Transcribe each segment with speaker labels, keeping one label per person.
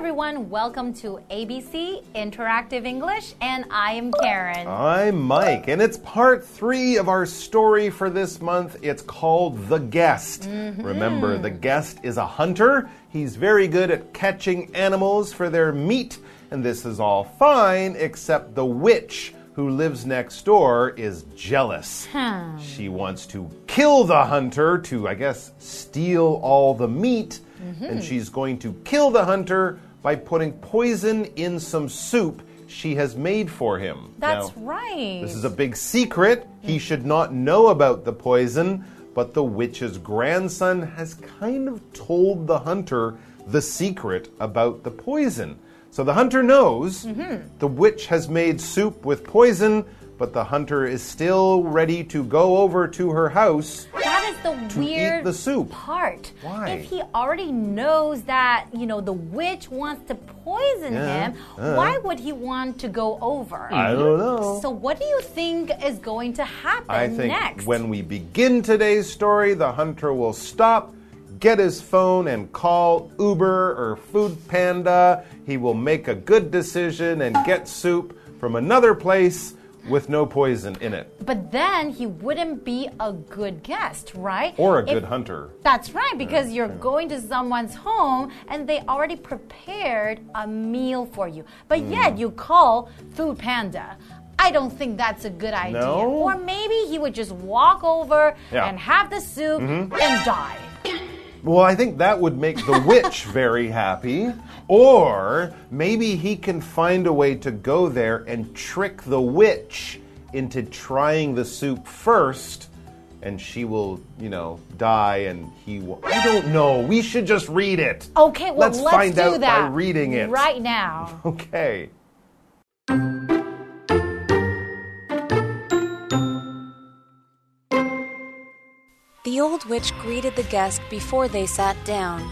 Speaker 1: everyone. Welcome to ABC Interactive English, and I am Karen.
Speaker 2: I'm Mike, and it's part three of our story for this month. It's called The Guest. Mm-hmm. Remember, the guest is a hunter. He's very good at catching animals for their meat, and this is all fine, except the witch who lives next door is jealous. Hmm. She wants to kill the hunter to, I guess, steal all the meat, mm-hmm. and she's going to kill the hunter by putting poison in some soup she has made for him.
Speaker 1: That's
Speaker 2: Now,
Speaker 1: right.
Speaker 2: this is a big secret. He should not know about the poison, but the witch's grandson has kind of told the hunter the secret about the poison. So the hunter knows mm-hmm. the witch has made soup with poison, but the hunter is still ready to go over to her house.
Speaker 1: that is the
Speaker 2: to eat
Speaker 1: weird
Speaker 2: the soup.
Speaker 1: part.
Speaker 2: Why?
Speaker 1: If he already knows that, you know, the witch wants to poison
Speaker 2: Yeah,
Speaker 1: him,
Speaker 2: uh.
Speaker 1: why would he want to go over?
Speaker 2: I don't know.
Speaker 1: So, what do you think is going to happen
Speaker 2: I think
Speaker 1: next?
Speaker 2: when we begin today's story, the hunter will stop, get his phone, and call Uber or Food Panda. He will make a good decision and get soup from another place with no poison in it.
Speaker 1: but then he wouldn't be a good guest, right?
Speaker 2: Or a
Speaker 1: If-
Speaker 2: good hunter.
Speaker 1: That's right, because you're going to someone's home and they already prepared a meal for you. But
Speaker 2: Hmm.
Speaker 1: yet you call Food Panda. I don't think that's a good idea.
Speaker 2: No?
Speaker 1: Or maybe he would just walk over
Speaker 2: Yeah.
Speaker 1: And have the soup and die.
Speaker 2: Well, I think that would make the witch very happy. Or maybe he can find a way to go there and trick the witch into trying the soup first. And she will, you know, die and he will. I don't know. We should just read it.
Speaker 1: Okay, well,
Speaker 2: let's,
Speaker 1: let's,
Speaker 2: find
Speaker 1: do
Speaker 2: out
Speaker 1: that
Speaker 2: by reading it.
Speaker 1: right now.
Speaker 2: Okay.
Speaker 3: The old witch greeted the guest before they sat down.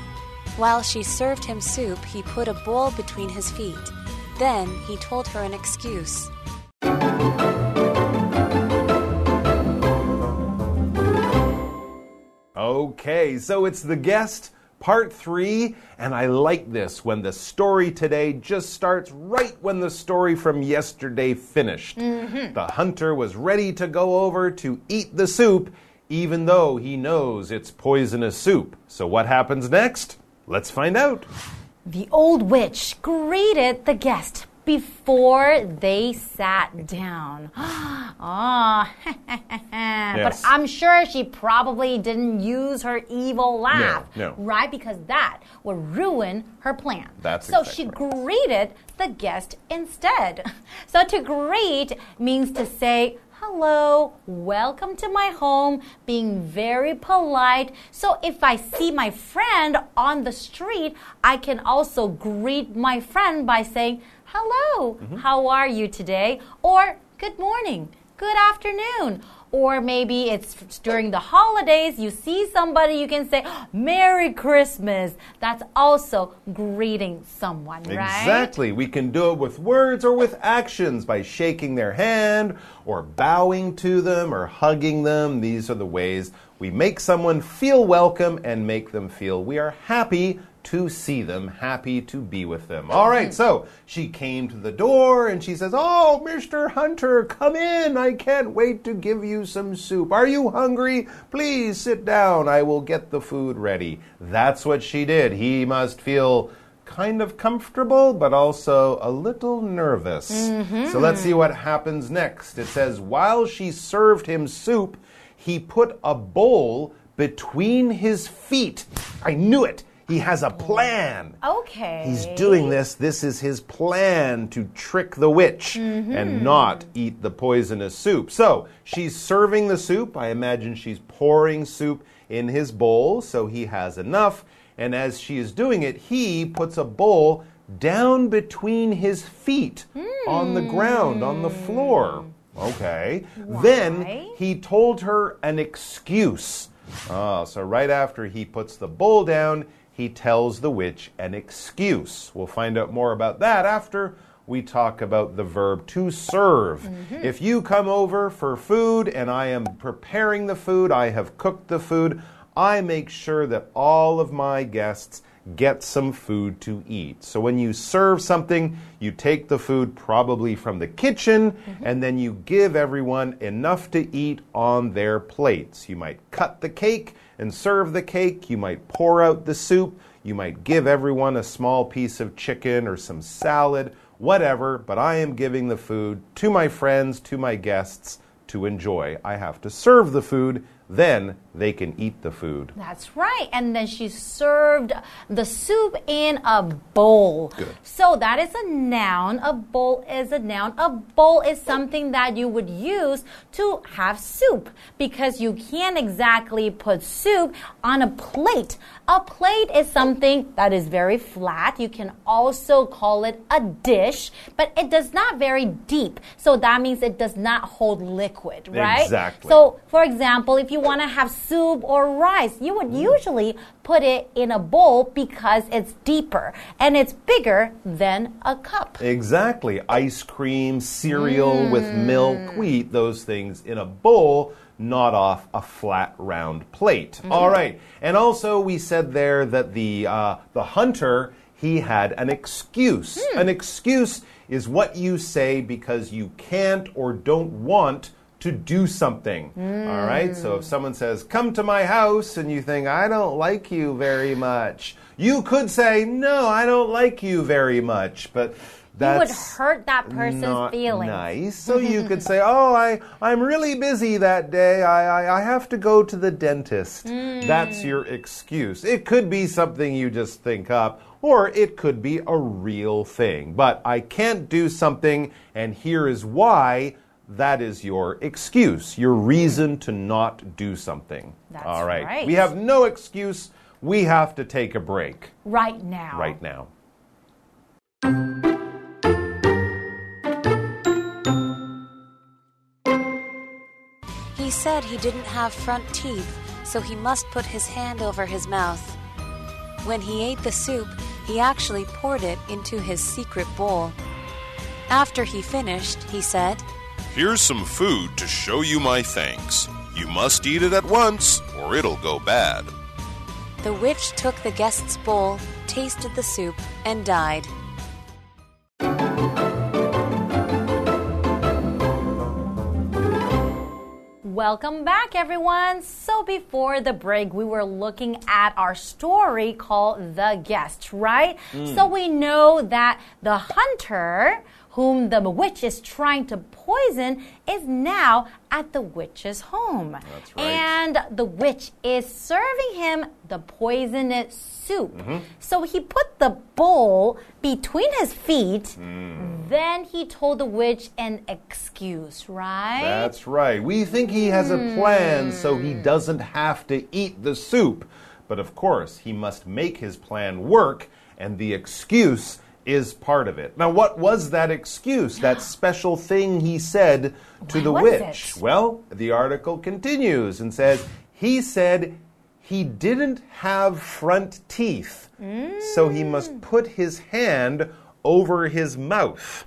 Speaker 3: While she served him soup, he put a bowl between his feet. Then he told her an excuse.
Speaker 2: Okay, so it's the guest, part three, and I like this when the story today just starts right when the story from yesterday finished. Mm-hmm. The hunter was ready to go over to eat the soup, even though he knows it's poisonous soup. So, what happens next? Let's find out.
Speaker 1: The old witch greeted the guest before they sat down. Ah,
Speaker 2: Yes.
Speaker 1: but I'm sure she probably didn't use her evil laugh,
Speaker 2: no.
Speaker 1: right? Because that would ruin her plan.
Speaker 2: That's
Speaker 1: so
Speaker 2: exactly
Speaker 1: she greeted the guest instead. So to greet means to say. Hello, welcome to my home, being very polite. So if I see my friend on the street, I can also greet my friend by saying, Hello,
Speaker 2: Mm-hmm.
Speaker 1: how are you today? Or good morning, good afternoon. Or maybe it's during the holidays, you see somebody, you can say, oh, Merry Christmas. That's also greeting someone, right?
Speaker 2: Exactly. We can do it with words or with actions by shaking their hand or bowing to them or hugging them. These are the ways we make someone feel welcome and make them feel we are happy to see them, happy to be with them. All right, so she came to the door and she says, Oh, Mr. Hunter, come in. I can't wait to give you some soup. Are you hungry? Please sit down. I will get the food ready. That's what she did. He must feel kind of comfortable, but also a little nervous. So mm-hmm. let's see what happens next. It says, While she served him soup, he put a bowl between his feet. I knew it. He has a plan.
Speaker 1: Okay.
Speaker 2: He's doing this. This is his plan to trick the witch and not eat the poisonous soup. So she's serving the soup. I imagine she's pouring soup in his bowl so he has enough. And as she is doing it, he puts a bowl down between his feet on the ground, on the floor. Okay. Then he told her an excuse. Ah, so right after he puts the bowl down, he tells the witch an excuse. We'll find out more about that after we talk about the verb to serve. Mm-hmm. If you come over for food and I am preparing the food, I have cooked the food, I make sure that all of my guests get some food to eat. So when you serve something, you take the food probably from the kitchen mm-hmm. and then you give everyone enough to eat on their plates. You might cut the cake and serve the cake, you might pour out the soup, you might give everyone a small piece of chicken or some salad, whatever, but I am giving the food to my friends, to my guests to enjoy. I have to serve the food then they can eat the food.
Speaker 1: That's right. And then she served the soup in a bowl.
Speaker 2: Good.
Speaker 1: So that is a noun. A bowl is a noun. A bowl is something that you would use to have soup because you can't exactly put soup on a plate. A plate is something that is very flat. You can also call it a dish, but it does not very deep. So that means it does not hold liquid, right?
Speaker 2: Exactly.
Speaker 1: So, for example, if you want to have soup or rice, you would mm. usually put it in a bowl because it's deeper and it's bigger than a cup.
Speaker 2: Exactly. Ice cream, cereal with mm. milk, we eat those things in a bowl. Not off a flat round plate. Mm-hmm. All right, and also we said there that the uh, the hunter he had an excuse. Hmm. An excuse is what you say because you can't or don't want to do something. All right? So if someone says, Come to my house, and you think, I don't like you very much, you could say, No, I don't like you very much. But
Speaker 1: You would hurt that person's
Speaker 2: not
Speaker 1: feelings.
Speaker 2: nice. So you could say, "Oh, I I'm really busy that day. I I, I have to go to the dentist." Mm. That's your excuse. It could be something you just think up, or it could be a real thing. But I can't do something, and here is why. That is your excuse, your reason to not do something.
Speaker 1: That's
Speaker 2: All right.
Speaker 1: right.
Speaker 2: We have no excuse. We have to take a break
Speaker 1: Right now.
Speaker 2: right now.
Speaker 3: He said he didn't have front teeth, so he must put his hand over his mouth. When he ate the soup, he actually poured it into his secret bowl. After he finished, he said,
Speaker 4: Here's some food to show you my thanks. You must eat it at once, or it'll go bad.
Speaker 3: The witch took the guest's bowl, tasted the soup, and died.
Speaker 1: Welcome back, everyone. So, before the break, we were looking at our story called The Guest, right? Hmm. So, we know that the hunter, whom the witch is trying to poison, is now at the witch's home.
Speaker 2: That's right.
Speaker 1: And the witch is serving him the poisonous soup. Mm-hmm. So, he put the bowl between his feet. Mm. Then he told the witch an excuse, right?
Speaker 2: That's right. We think he has a plan so he hmm. doesn't have to eat the soup. But of course, he must make his plan work, and the excuse is part of it. Now, what was that excuse? That special thing he said to
Speaker 1: What
Speaker 2: the witch?
Speaker 1: it?
Speaker 2: Well, the article continues and says he said he didn't have front teeth, so he must mm. put his hand over his mouth.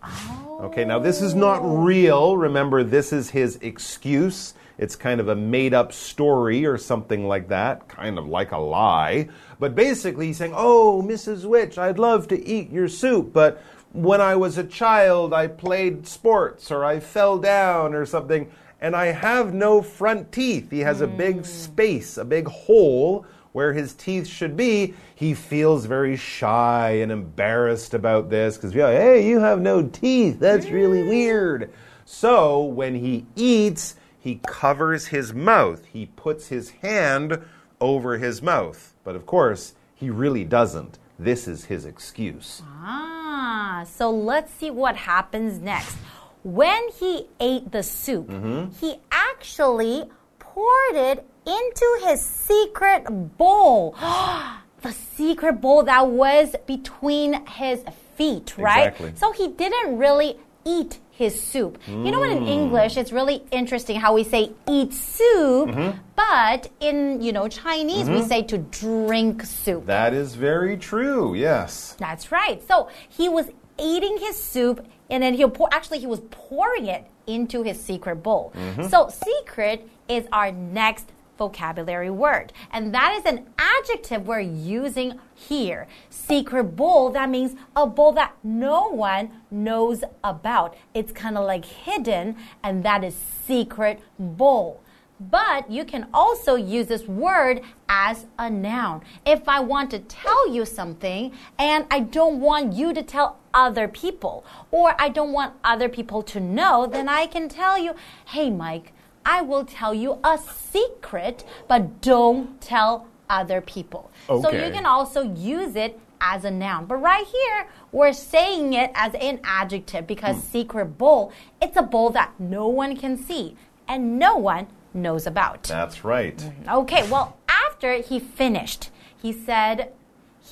Speaker 2: Okay, now this is not oh. real. Remember, this is his excuse. It's kind of a made up story or something like that, kind of like a lie. But basically, he's saying, Oh, Mrs. Witch, I'd love to eat your soup, but when I was a child, I played sports or I fell down or something, and I have no front teeth. He has a big hmm. space, a big hole where his teeth should be, he feels very shy and embarrassed about this because, we hey, you have no teeth. That's really hmm. weird. So when he eats, he covers his mouth. He puts his hand over his mouth. But of course, he really doesn't. This is his excuse.
Speaker 1: Ah, so let's see what happens next. When he ate the soup, he actually poured it into his secret bowl. the secret bowl that was between his feet, right?
Speaker 2: Exactly.
Speaker 1: So he didn't really eat his soup. You know what in English it's really interesting how we say eat soup, mm-hmm. but in, you know, Chinese we mm-hmm. say to drink soup.
Speaker 2: That is very true, yes.
Speaker 1: That's right. So he was eating his soup, and then he'll pour. Actually, he was pouring it into his secret bowl. Mm-hmm. So secret is our next vocabulary word. And that is an adjective we're using here. Secret bowl, that means a bowl that no one knows about. It's kind of like hidden, and that is secret bowl. But you can also use this word as a noun. If I want to tell you something and I don't want you to tell other people, or I don't want other people to know, then I can tell you, hey, Mike, I will tell you a secret, but don't tell other people.
Speaker 2: Okay.
Speaker 1: So you can also use it as a noun. But right here, we're saying it as an adjective because hmm. secret bowl, it's a bowl that no one can see and no one knows about.
Speaker 2: That's right. Mm-hmm.
Speaker 1: Okay, well, after he finished, he said,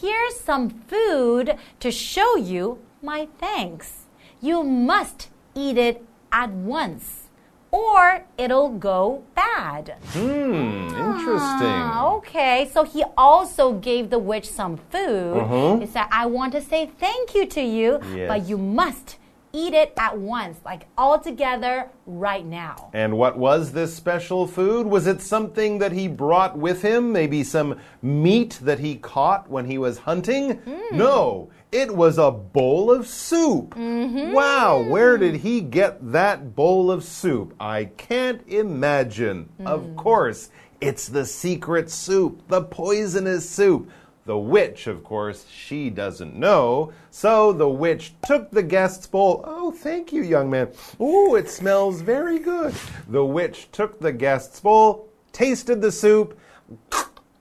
Speaker 1: Here's some food to show you my thanks. You must eat it at once, or it'll go bad.
Speaker 2: Hmm, interesting.
Speaker 1: Ah, okay, so he also gave the witch some food. He said, I want to say thank you to you, but you must eat it at once, like all together right now.
Speaker 2: And what was this special food? Was it something that he brought with him? Maybe some meat that he caught when he was hunting? No, it was a bowl of soup. Mm-hmm. Wow, where did he get that bowl of soup? I can't imagine. Mm-hmm. Of course, it's the secret soup, the poisonous soup. The witch, of course, she doesn't know. So the witch took the guest's bowl. Oh, thank you, young man. Oh, it smells very good. The witch took the guest's bowl, tasted the soup,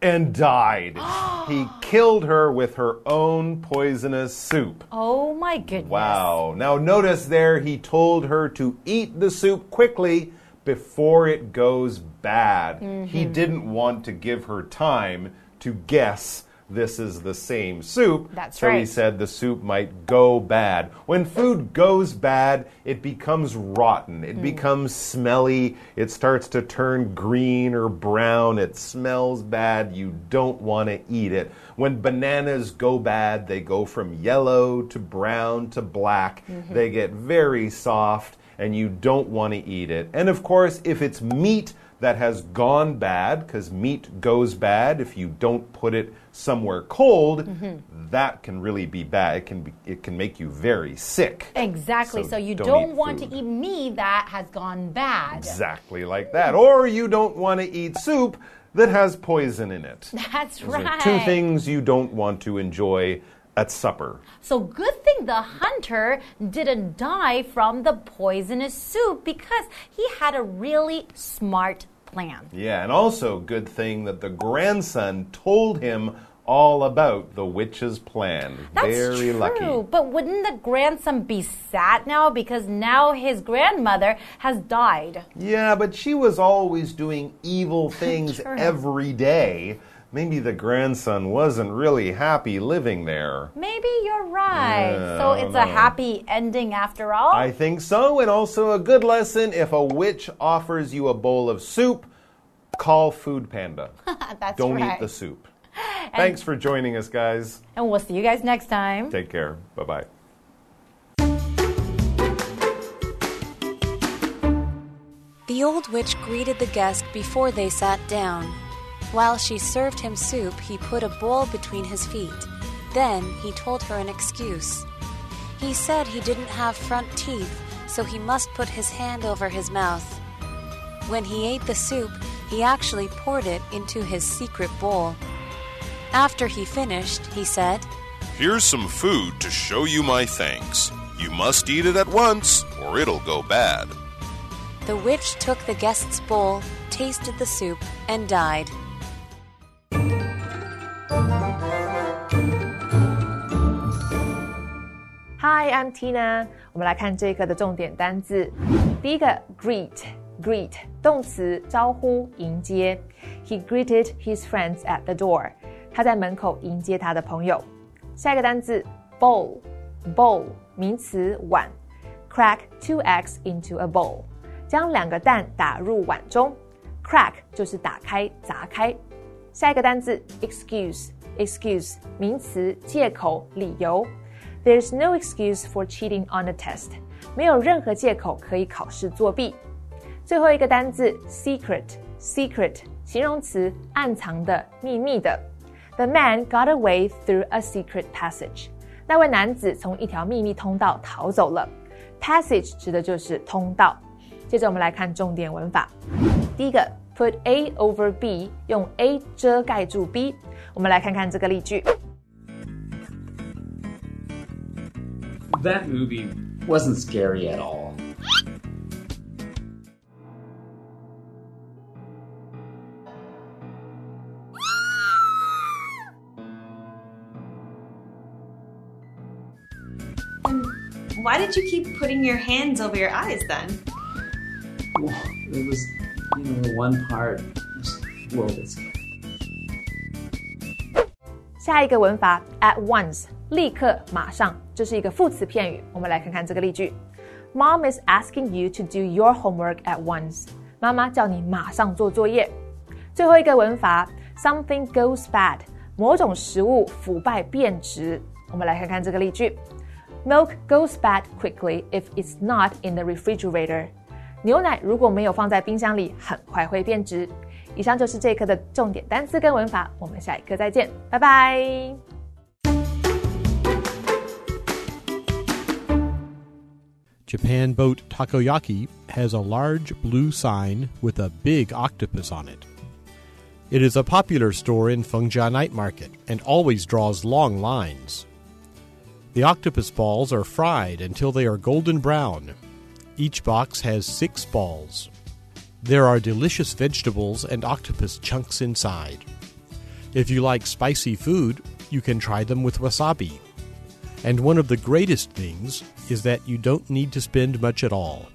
Speaker 2: and died. he killed her with her own poisonous soup.
Speaker 1: Oh my goodness.
Speaker 2: Wow. Now, notice there he told her to eat the soup quickly before it goes bad. He
Speaker 1: Mm-hmm.
Speaker 2: didn't want to give her time to guess this is the same soup.
Speaker 1: That's
Speaker 2: so he said the soup might go bad. When food goes bad, it becomes rotten,
Speaker 1: Mm.
Speaker 2: it becomes smelly, it starts to turn green or brown, it smells bad. You don't want to eat it. When bananas go bad, they go from yellow to brown to black,
Speaker 1: Mm-hmm.
Speaker 2: they get very soft, and you don't want to eat it. And of course, if it's meat, that has gone bad because meat goes bad if you don't put it somewhere cold
Speaker 1: Mm-hmm.
Speaker 2: that can really be bad it can be, it can make you very sick
Speaker 1: Exactly. So,
Speaker 2: So
Speaker 1: you
Speaker 2: don't
Speaker 1: don't, want
Speaker 2: food.
Speaker 1: to eat meat that has gone bad.
Speaker 2: exactly like that or you don't want to eat soup that has poison in it
Speaker 1: That's
Speaker 2: Those
Speaker 1: right.
Speaker 2: two things you don't want to enjoy at supper
Speaker 1: So good thing the hunter didn't die from the poisonous soup because he had a really smart plan.
Speaker 2: yeah and also good thing that the grandson told him all about the witch's plan
Speaker 1: That's
Speaker 2: very
Speaker 1: true.
Speaker 2: lucky
Speaker 1: But wouldn't the grandson be sad now because now his grandmother has died?
Speaker 2: Yeah, but she was always doing evil things every day. Maybe the grandson wasn't really happy living there.
Speaker 1: Maybe you're right.
Speaker 2: Yeah,
Speaker 1: so it's a happy ending after all.
Speaker 2: I think so, and also a good lesson if a witch offers you a bowl of soup, call Food Panda.
Speaker 1: That's
Speaker 2: Don't
Speaker 1: right.
Speaker 2: eat the soup. Thanks for joining us, guys.
Speaker 1: And we'll see you guys next time.
Speaker 2: Take care. Bye bye.
Speaker 3: The old witch greeted the guest before they sat down. While she served him soup, he put a bowl between his feet. Then he told her an excuse. He said he didn't have front teeth, so he must put his hand over his mouth. When he ate the soup, he actually poured it into his secret bowl. After he finished, he said,
Speaker 4: Here's some food to show you my thanks. You must eat it at once, or it'll go bad.
Speaker 3: The witch took the guest's bowl, tasted the soup, and died.
Speaker 5: Hi, I'm Tina。我们来看这一课的重点单字。第一个，greet，greet，动词，招呼、迎接。He greeted his friends at the door。他在门口迎接他的朋友。下一个单字，bowl，bowl，名词，碗。Crack two eggs into a bowl，将两个蛋打入碗中。Crack 就是打开、砸开。下一个单字，excuse，excuse，名词，借口、理由。There's no excuse for cheating on a test，没有任何借口可以考试作弊。最后一个单字，secret，secret 形容词，暗藏的、秘密的。The man got away through a secret passage。那位男子从一条秘密通道逃走了。Passage 指的就是通道。接着我们来看重点文法。第一个，put A over B，用 A 遮盖住 B。我们来看看这个例句。
Speaker 6: That movie wasn't scary at all.
Speaker 7: Why did you keep putting your hands over your eyes then?
Speaker 6: Well, it was, you know, the one part was a little bit scary.
Speaker 5: 下一个文法 at once， 立刻、马上，这是一个副词片语。我们来看看这个例句：Mom is asking you to do your homework at once。妈妈叫你马上做作业。最后一个文法 something goes bad，某种食物腐败变质。我们来看看这个例句：Milk goes bad quickly if it's not in the refrigerator。牛奶如果没有放在冰箱里，很快会变质。以上就是这一课的重点单词跟文法，我们下一课再见，拜拜。
Speaker 8: Japan boat Takoyaki has a large blue sign with a big octopus on it. It is a popular store in Fengjia Night Market and always draws long lines. The octopus balls are fried until they are golden brown. Each box has six balls. There are delicious vegetables and octopus chunks inside. If you like spicy food, you can try them with wasabi. And one of the greatest things is that you don't need to spend much at all.